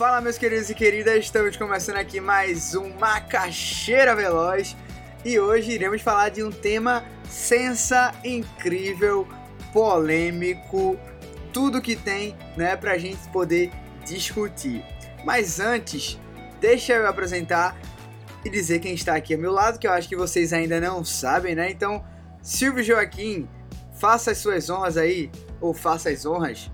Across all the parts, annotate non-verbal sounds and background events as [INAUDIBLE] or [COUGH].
Fala, meus queridos e queridas, estamos começando aqui mais um Macaxeira Veloz e hoje iremos falar de um tema sensa, incrível, polêmico, tudo que tem, né, pra gente poder discutir. Mas antes, deixa eu apresentar e dizer quem está aqui ao meu lado, que eu acho que vocês ainda não sabem, né? Então, Silvio Joaquim, faça as suas honras aí, ou faça as honras.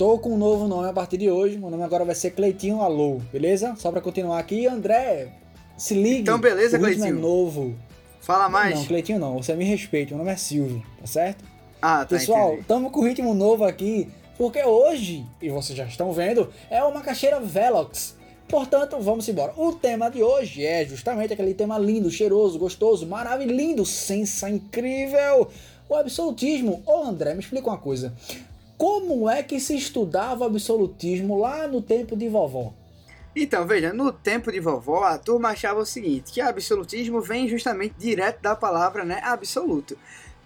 Tô com um novo nome a partir de hoje. Meu nome agora vai ser Cleitinho Alô, beleza? Só pra continuar aqui, André, se ligue. Então, beleza, o Cleitinho? é novo. Fala mais. Não, Cleitinho não, você me respeita. Meu nome é Silvio, tá certo? Ah, tá. Pessoal, entendi. estamos com ritmo novo aqui, porque hoje, e vocês já estão vendo, é uma caixeira Velox. Portanto, vamos embora. O tema de hoje é justamente aquele tema lindo, cheiroso, gostoso, maravilhoso, sensa, incrível. O absolutismo. Ô André, me explica uma coisa. Como é que se estudava absolutismo lá no tempo de vovó? Então, veja, no tempo de vovó, a turma achava o seguinte, que absolutismo vem justamente direto da palavra, né, absoluto.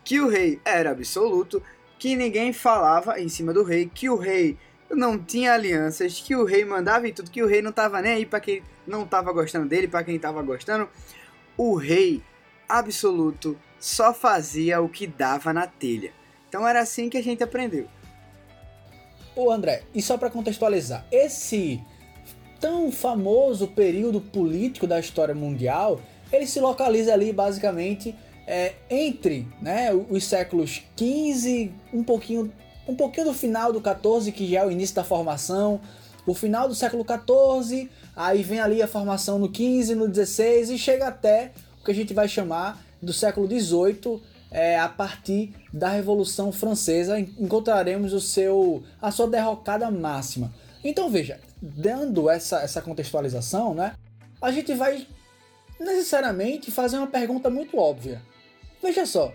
Que o rei era absoluto, que ninguém falava em cima do rei, que o rei não tinha alianças, que o rei mandava em tudo, que o rei não tava nem aí para quem não tava gostando dele, para quem tava gostando. O rei absoluto só fazia o que dava na telha. Então era assim que a gente aprendeu. Ô André, e só para contextualizar, esse tão famoso período político da história mundial, ele se localiza ali basicamente é, entre né, os séculos 15, um pouquinho, um pouquinho do final do 14, que já é o início da formação, o final do século 14, aí vem ali a formação no 15, no 16 e chega até o que a gente vai chamar do século 18, é, a partir da Revolução Francesa, encontraremos o seu, a sua derrocada máxima. Então veja, dando essa, essa contextualização, né, a gente vai necessariamente fazer uma pergunta muito óbvia. Veja só,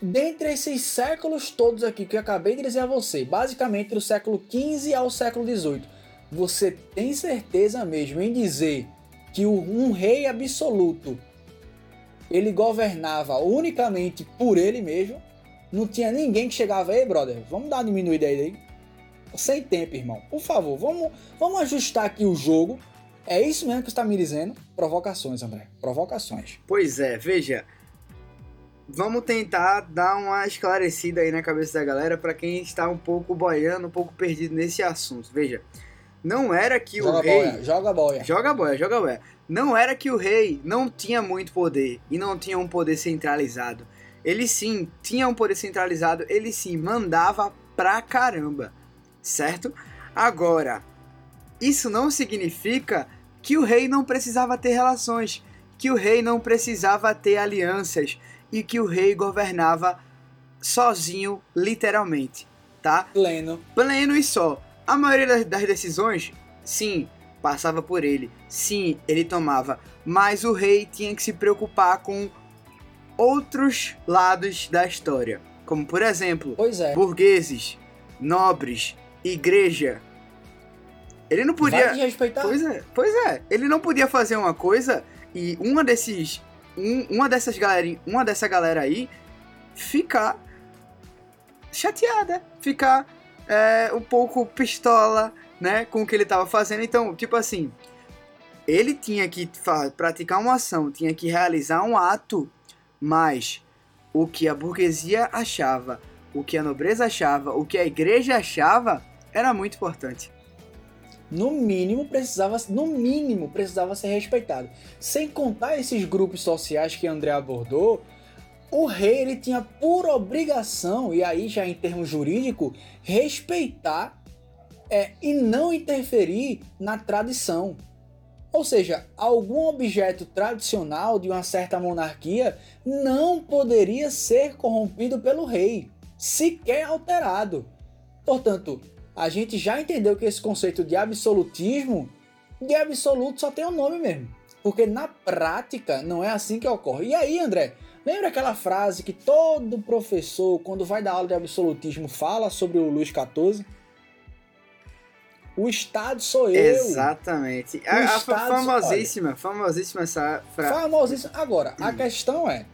dentre esses séculos todos aqui que eu acabei de dizer a você, basicamente do século XV ao século XVIII, você tem certeza mesmo em dizer que um rei absoluto ele governava unicamente por ele mesmo. Não tinha ninguém que chegava aí, brother. Vamos dar uma diminuída aí. Sem tempo, irmão. Por favor, vamos, vamos ajustar aqui o jogo. É isso mesmo que você está me dizendo? Provocações, André. Provocações. Pois é, veja. Vamos tentar dar uma esclarecida aí na cabeça da galera para quem está um pouco boiando, um pouco perdido nesse assunto. Veja, não era que joga o rei. Boia, joga boia. Joga boia, joga boia. Não era que o rei não tinha muito poder e não tinha um poder centralizado. Ele sim tinha um poder centralizado, ele sim mandava pra caramba, certo? Agora, isso não significa que o rei não precisava ter relações, que o rei não precisava ter alianças e que o rei governava sozinho, literalmente, tá? Pleno. Pleno e só. A maioria das, das decisões, sim, passava por ele. Sim, ele tomava, mas o rei tinha que se preocupar com outros lados da história, como por exemplo, é. burgueses, nobres, igreja. Ele não podia. Vai desrespeitar? Pois é, pois é. Ele não podia fazer uma coisa e uma desses, um- uma dessas galera, uma dessa galera aí ficar chateada, ficar é, um pouco pistola, né, com o que ele tava fazendo. Então, tipo assim, ele tinha que praticar uma ação, tinha que realizar um ato, mas o que a burguesia achava, o que a nobreza achava, o que a igreja achava, era muito importante. no mínimo precisava, no mínimo precisava ser respeitado. Sem contar esses grupos sociais que André abordou, o rei ele tinha por obrigação, e aí já em termos jurídico, respeitar é, e não interferir na tradição. Ou seja, algum objeto tradicional de uma certa monarquia não poderia ser corrompido pelo rei, sequer alterado. Portanto, a gente já entendeu que esse conceito de absolutismo, de absoluto só tem o nome mesmo. Porque na prática não é assim que ocorre. E aí, André, lembra aquela frase que todo professor, quando vai dar aula de absolutismo, fala sobre o Luís XIV? O Estado sou eu. Exatamente. A, a famosíssima, famosíssima essa frase. Famosíssimo. Agora, Hum. a questão é: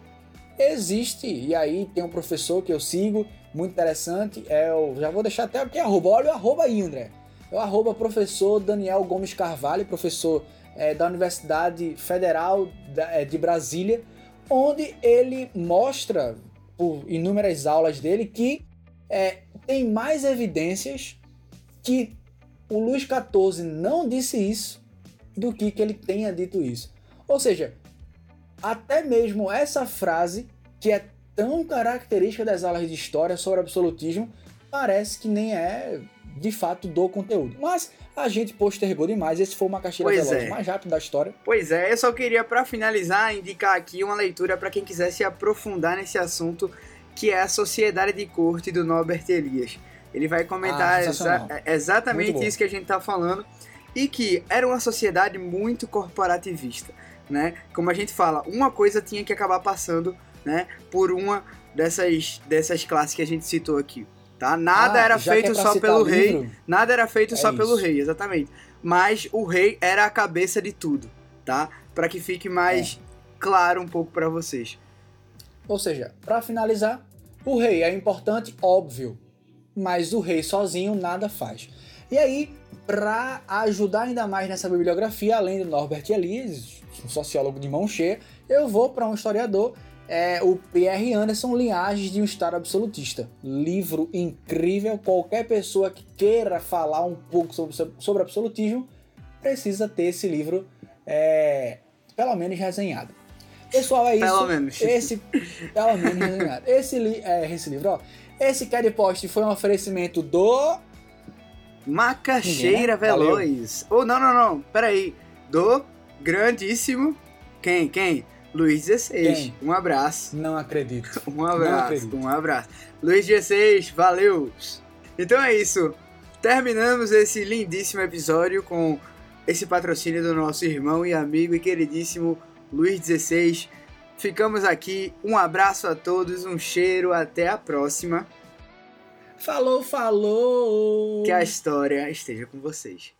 existe, e aí tem um professor que eu sigo, muito interessante, é o. Já vou deixar até aqui arroba, olha o arroba aí, André. o arroba professor Daniel Gomes Carvalho, professor é, da Universidade Federal de Brasília, onde ele mostra, por inúmeras aulas dele, que é, tem mais evidências que o Luís XIV não disse isso do que que ele tenha dito isso. Ou seja, até mesmo essa frase, que é tão característica das aulas de história sobre absolutismo, parece que nem é de fato do conteúdo. Mas a gente postergou demais, esse foi uma caixinha veloz é. mais rápido da história. Pois é, eu só queria para finalizar indicar aqui uma leitura para quem quiser se aprofundar nesse assunto, que é a Sociedade de Corte do Norbert Elias. Ele vai comentar ah, exa exatamente isso que a gente está falando e que era uma sociedade muito corporativista, né? Como a gente fala, uma coisa tinha que acabar passando, né, por uma dessas dessas classes que a gente citou aqui, tá? Nada ah, era feito é só pelo rei, nada era feito é só isso. pelo rei, exatamente. Mas o rei era a cabeça de tudo, tá? Para que fique mais é. claro um pouco para vocês. Ou seja, para finalizar, o rei é importante, óbvio, mas o rei sozinho nada faz. E aí, para ajudar ainda mais nessa bibliografia, além do Norbert Elias, um sociólogo de mão cheia, eu vou para um historiador, é, o Pierre Anderson, Linhagens de um Estado Absolutista. Livro incrível, qualquer pessoa que queira falar um pouco sobre, sobre absolutismo precisa ter esse livro, é, pelo menos resenhado. Pessoal, é isso. Pelo menos. Esse, pelo menos resenhado. Esse, li, é, esse livro, ó, esse Cad Post foi um oferecimento do. Macaxeira Ninguém, né? Veloz. Ou oh, não, não, não. Peraí. Do grandíssimo. Quem? Quem? Luiz 16. Um abraço. Não acredito. [LAUGHS] Um abraço. Acredito. Um abraço. Luiz 16, valeu. Então é isso. Terminamos esse lindíssimo episódio com esse patrocínio do nosso irmão e amigo e queridíssimo Luiz 16. Ficamos aqui. Um abraço a todos, um cheiro, até a próxima. Falou, falou! Que a história esteja com vocês.